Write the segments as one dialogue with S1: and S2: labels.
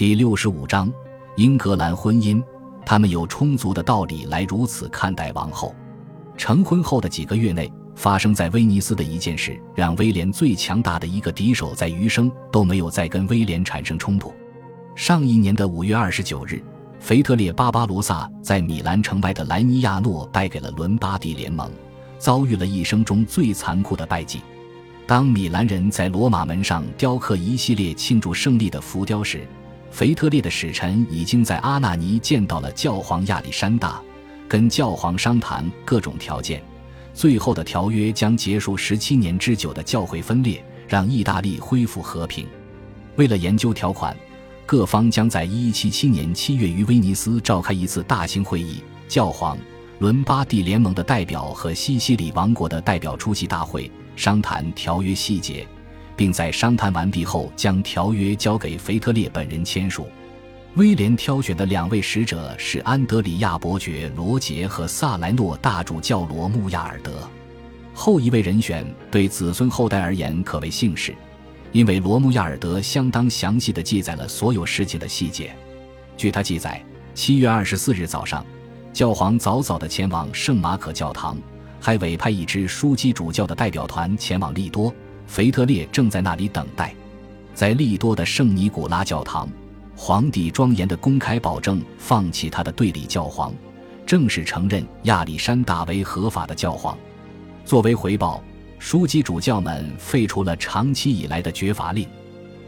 S1: 第六十五章，英格兰婚姻。他们有充足的道理来如此看待王后。成婚后的几个月内，发生在威尼斯的一件事，让威廉最强大的一个敌手在余生都没有再跟威廉产生冲突。上一年的五月二十九日，腓特烈巴巴罗萨在米兰城外的莱尼亚诺败给了伦巴第联盟，遭遇了一生中最残酷的败绩。当米兰人在罗马门上雕刻一系列庆祝胜利的浮雕时，腓特烈的使臣已经在阿纳尼见到了教皇亚历山大，跟教皇商谈各种条件。最后的条约将结束十七年之久的教会分裂，让意大利恢复和平。为了研究条款，各方将在一一七七年七月于威尼斯召开一次大型会议。教皇、伦巴第联盟的代表和西西里王国的代表出席大会。商谈条约细节，并在商谈完毕后将条约交给腓特烈本人签署。威廉挑选的两位使者是安德里亚伯爵罗杰和萨莱诺大主教罗穆亚尔德。后一位人选对子孙后代而言可谓幸事，因为罗穆亚尔德相当详细地记载了所有事情的细节。据他记载，七月二十四日早上，教皇早早地前往圣马可教堂。还委派一支枢机主教的代表团前往利多，腓特烈正在那里等待。在利多的圣尼古拉教堂，皇帝庄严的公开保证放弃他的对立教皇，正式承认亚历山大为合法的教皇。作为回报，枢机主教们废除了长期以来的绝罚令。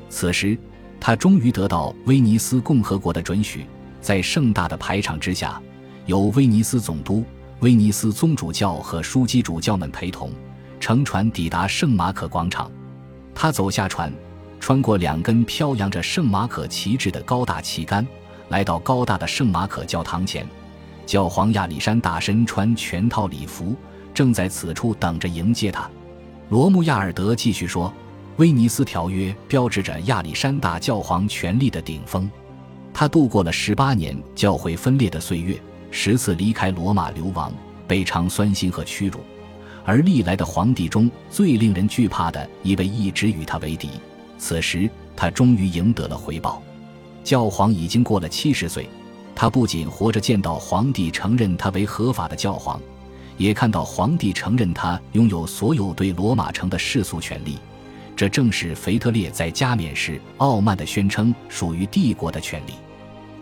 S1: 此时，他终于得到威尼斯共和国的准许，在盛大的排场之下，由威尼斯总督。威尼斯宗主教和枢机主教们陪同，乘船抵达圣马可广场。他走下船，穿过两根飘扬着圣马可旗帜的高大旗杆，来到高大的圣马可教堂前。教皇亚历山大身穿全套礼服，正在此处等着迎接他。罗穆亚尔德继续说：“威尼斯条约标志着亚历山大教皇权力的顶峰。他度过了十八年教会分裂的岁月。”十次离开罗马流亡，被尝酸辛和屈辱，而历来的皇帝中最令人惧怕的一位一直与他为敌。此时，他终于赢得了回报。教皇已经过了七十岁，他不仅活着见到皇帝承认他为合法的教皇，也看到皇帝承认他拥有所有对罗马城的世俗权利。这正是腓特烈在加冕时傲慢地宣称属于帝国的权利。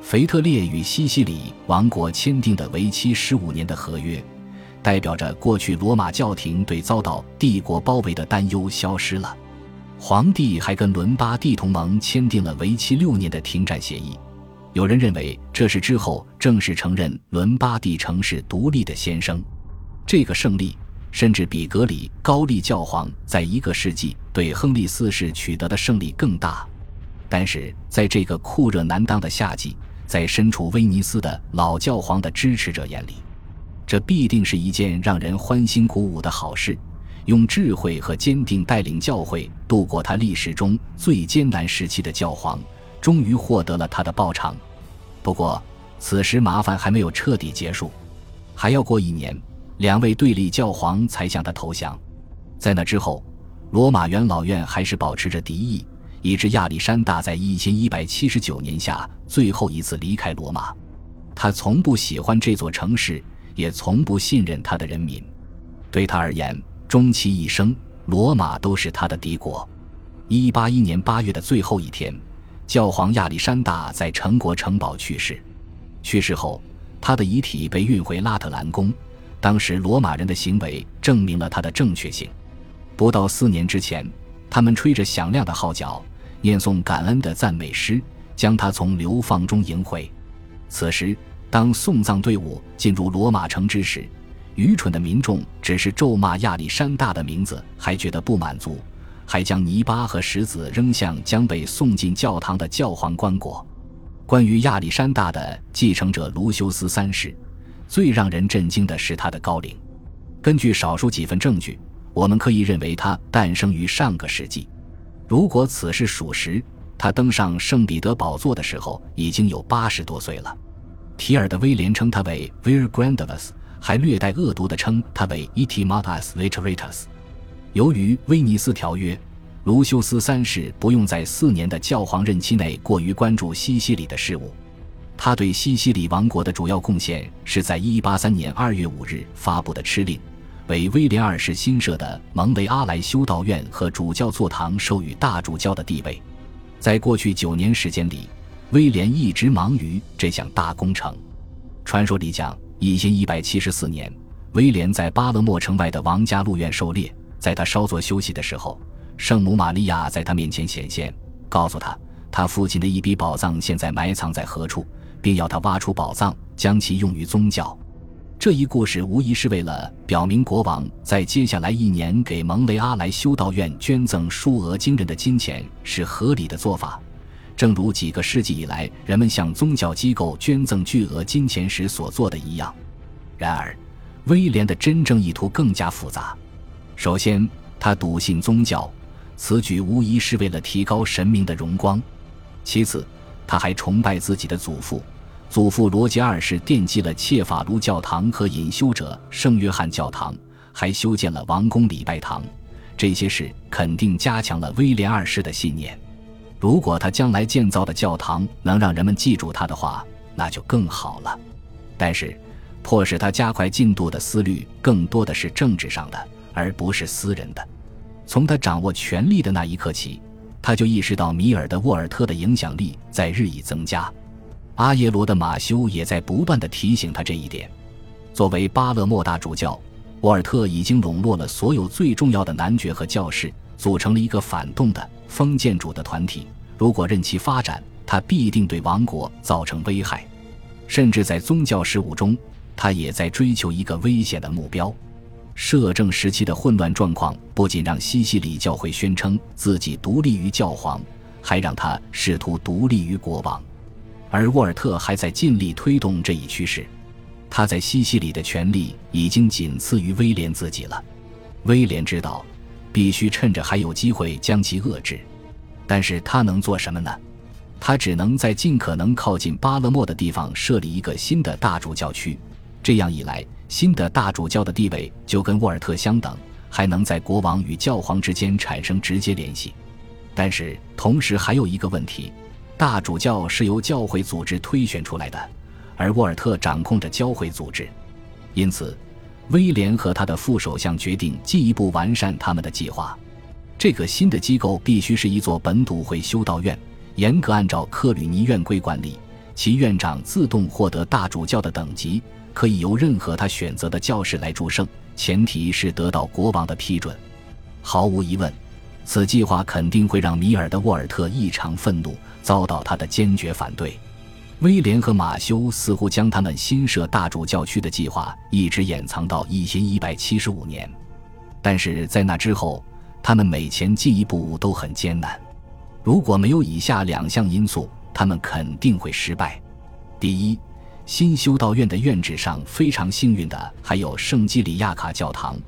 S1: 腓特烈与西西里王国签订的为期十五年的合约，代表着过去罗马教廷对遭到帝国包围的担忧消失了。皇帝还跟伦巴第同盟签订了为期六年的停战协议。有人认为这是之后正式承认伦巴第城市独立的先声。这个胜利甚至比格里高利教皇在一个世纪对亨利四世取得的胜利更大。但是在这个酷热难当的夏季，在身处威尼斯的老教皇的支持者眼里，这必定是一件让人欢欣鼓舞的好事。用智慧和坚定带领教会度过他历史中最艰难时期的教皇，终于获得了他的报偿。不过，此时麻烦还没有彻底结束，还要过一年，两位对立教皇才向他投降。在那之后，罗马元老院还是保持着敌意。以致亚历山大在一千一百七十九年下最后一次离开罗马，他从不喜欢这座城市，也从不信任他的人民。对他而言，终其一生，罗马都是他的敌国。一八一年八月的最后一天，教皇亚历山大在城国城堡去世。去世后，他的遗体被运回拉特兰宫。当时罗马人的行为证明了他的正确性。不到四年之前，他们吹着响亮的号角。念诵感恩的赞美诗，将他从流放中迎回。此时，当送葬队伍进入罗马城之时，愚蠢的民众只是咒骂亚历山大的名字，还觉得不满足，还将泥巴和石子扔向将被送进教堂的教皇棺椁。关于亚历山大的继承者卢修斯三世，最让人震惊的是他的高龄。根据少数几份证据，我们可以认为他诞生于上个世纪。如果此事属实，他登上圣彼得宝座的时候已经有八十多岁了。提尔的威廉称他为 vir grandus，还略带恶毒地称他为 et matas Literatus。由于威尼斯条约，卢修斯三世不用在四年的教皇任期内过于关注西西里的事务。他对西西里王国的主要贡献是在183年2月5日发布的敕令，为威廉二世新设的蒙雷阿莱修道院和主教座堂授予大主教的地位。在过去九年时间里，威廉一直忙于这项大工程。传说里讲，一千一百七十四年，威廉在巴勒莫城外的王家鹿院狩猎，在他稍作休息的时候，圣母玛利亚在他面前显现，告诉他他父亲的一笔宝藏现在埋藏在何处。并要他挖出宝藏，将其用于宗教。这一故事无疑是为了表明国王在接下来一年给蒙雷阿莱修道院捐赠数额惊人的金钱是合理的做法，正如几个世纪以来人们向宗教机构捐赠巨额金钱时所做的一样。然而，威廉的真正意图更加复杂。首先，他笃信宗教，此举无疑是为了提高神明的荣光；其次，他还崇拜自己的祖父，祖父罗杰二世奠基了切法卢教堂和隐修者圣约翰教堂，还修建了王宫礼拜堂。这些事肯定加强了威廉二世的信念。如果他将来建造的教堂能让人们记住他的话，那就更好了。但是，迫使他加快进度的思虑更多的是政治上的，而不是私人的。从他掌握权力的那一刻起。他就意识到米尔的沃尔特的影响力在日益增加，阿耶罗的马修也在不断的提醒他这一点。作为巴勒莫大主教，沃尔特已经笼络了所有最重要的男爵和教士，组成了一个反动的封建主的团体。如果任其发展，他必定对王国造成危害。甚至在宗教事务中，他也在追求一个危险的目标。摄政时期的混乱状况不仅让西西里教会宣称自己独立于教皇，还让他试图独立于国王，而沃尔特还在尽力推动这一趋势。他在西西里的权力已经仅次于威廉自己了。威廉知道，必须趁着还有机会将其遏制，但是他能做什么呢？他只能在尽可能靠近巴勒莫的地方设立一个新的大主教区，这样一来。新的大主教的地位就跟沃尔特相等，还能在国王与教皇之间产生直接联系。但是同时还有一个问题：大主教是由教会组织推选出来的，而沃尔特掌控着教会组织。因此，威廉和他的副首相决定进一步完善他们的计划。这个新的机构必须是一座本笃会修道院，严格按照克吕尼院规管理，其院长自动获得大主教的等级。可以由任何他选择的教士来祝圣，前提是得到国王的批准。毫无疑问，此计划肯定会让米尔的沃尔特异常愤怒，遭到他的坚决反对。威廉和马修似乎将他们新设大主教区的计划一直掩藏到一千一百七十五年，但是在那之后，他们每前进一步都很艰难。如果没有以下两项因素，他们肯定会失败。第一。新修道院的院址上非常幸运的还有圣基里亚卡教堂，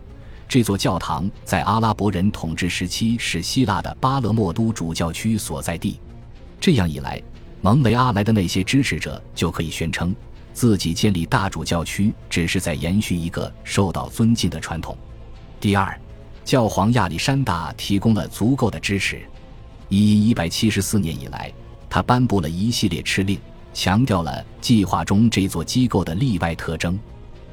S1: 这座教堂在阿拉伯人统治时期是希腊的巴勒莫都主教区所在地。这样一来，蒙雷阿莱的那些支持者就可以宣称自己建立大主教区只是在延续一个受到尊敬的传统。第二，教皇亚历山大提供了足够的支持。一一百七十四年以来，他颁布了一系列敕令。强调了计划中这座机构的例外特征。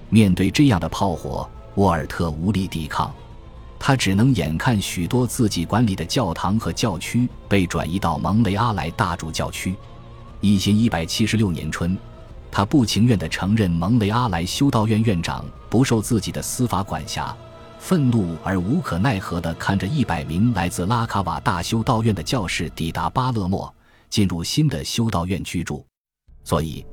S1: 面对这样的炮火，沃尔特无力抵抗，他只能眼看许多自己管理的教堂和教区被转移到蒙雷阿莱大主教区。一千一百七十六年春，他不情愿地承认蒙雷阿莱修道院院长不受自己的司法管辖，愤怒而无可奈何地看着一百名来自拉卡瓦大修道院的教士抵达巴勒莫，进入新的修道院居住。所以，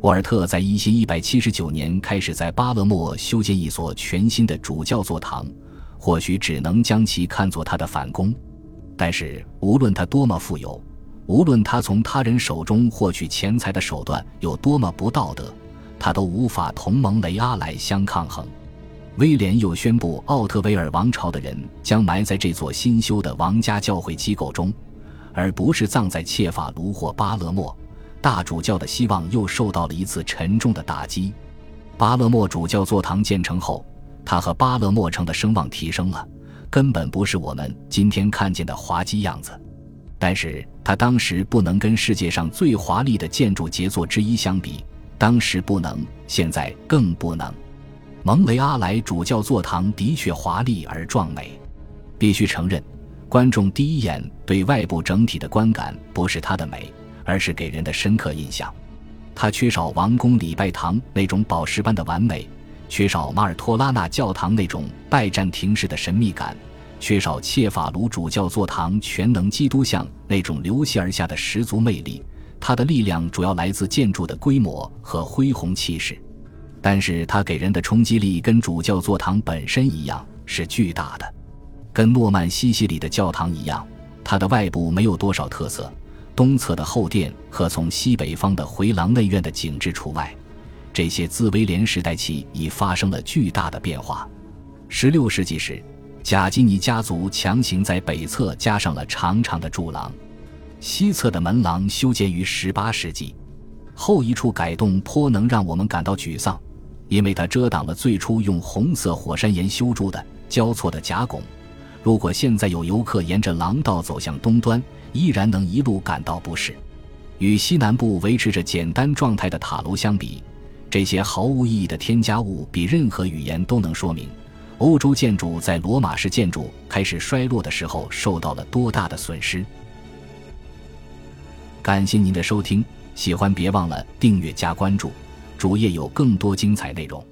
S1: 沃尔特在一千一百七十九年开始在巴勒莫修建一所全新的主教座堂，或许只能将其看作他的反攻。但是，无论他多么富有，无论他从他人手中获取钱财的手段有多么不道德，他都无法同蒙雷阿莱相抗衡。威廉又宣布，奥特维尔王朝的人将埋在这座新修的王家教会机构中，而不是葬在切法卢或巴勒莫。大主教的希望又受到了一次沉重的打击。巴勒莫主教座堂建成后，他和巴勒莫城的声望提升了，根本不是我们今天看见的滑稽样子。但是它当时不能跟世界上最华丽的建筑杰作之一相比，当时不能，现在更不能。蒙雷阿莱主教座堂的确华丽而壮美，必须承认，观众第一眼对外部整体的观感不是它的美，而是给人的深刻印象。它缺少王宫礼拜堂那种宝石般的完美，缺少马尔托拉纳教堂那种拜占庭式的神秘感。缺少切法卢主教座堂全能基督像那种流泻而下的十足魅力，它的力量主要来自建筑的规模和恢宏气势，但是它给人的冲击力跟主教座堂本身一样是巨大的。跟诺曼西西里的教堂一样，它的外部没有多少特色，东侧的后殿和从西北方的回廊内院的景致除外，这些自威廉时代起已发生了巨大的变化。十六世纪时。贾基尼家族强行在北侧加上了长长的柱廊，西侧的门廊修建于18世纪。后一处改动颇能让我们感到沮丧，因为它遮挡了最初用红色火山岩修筑的交错的甲拱。如果现在有游客沿着廊道走向东端，依然能一路感到不适。与西南部维持着简单状态的塔楼相比，这些毫无意义的添加物比任何语言都能说明。欧洲建筑在罗马式建筑开始衰落的时候受到了多大的损失？感谢您的收听，喜欢别忘了订阅加关注，主页有更多精彩内容。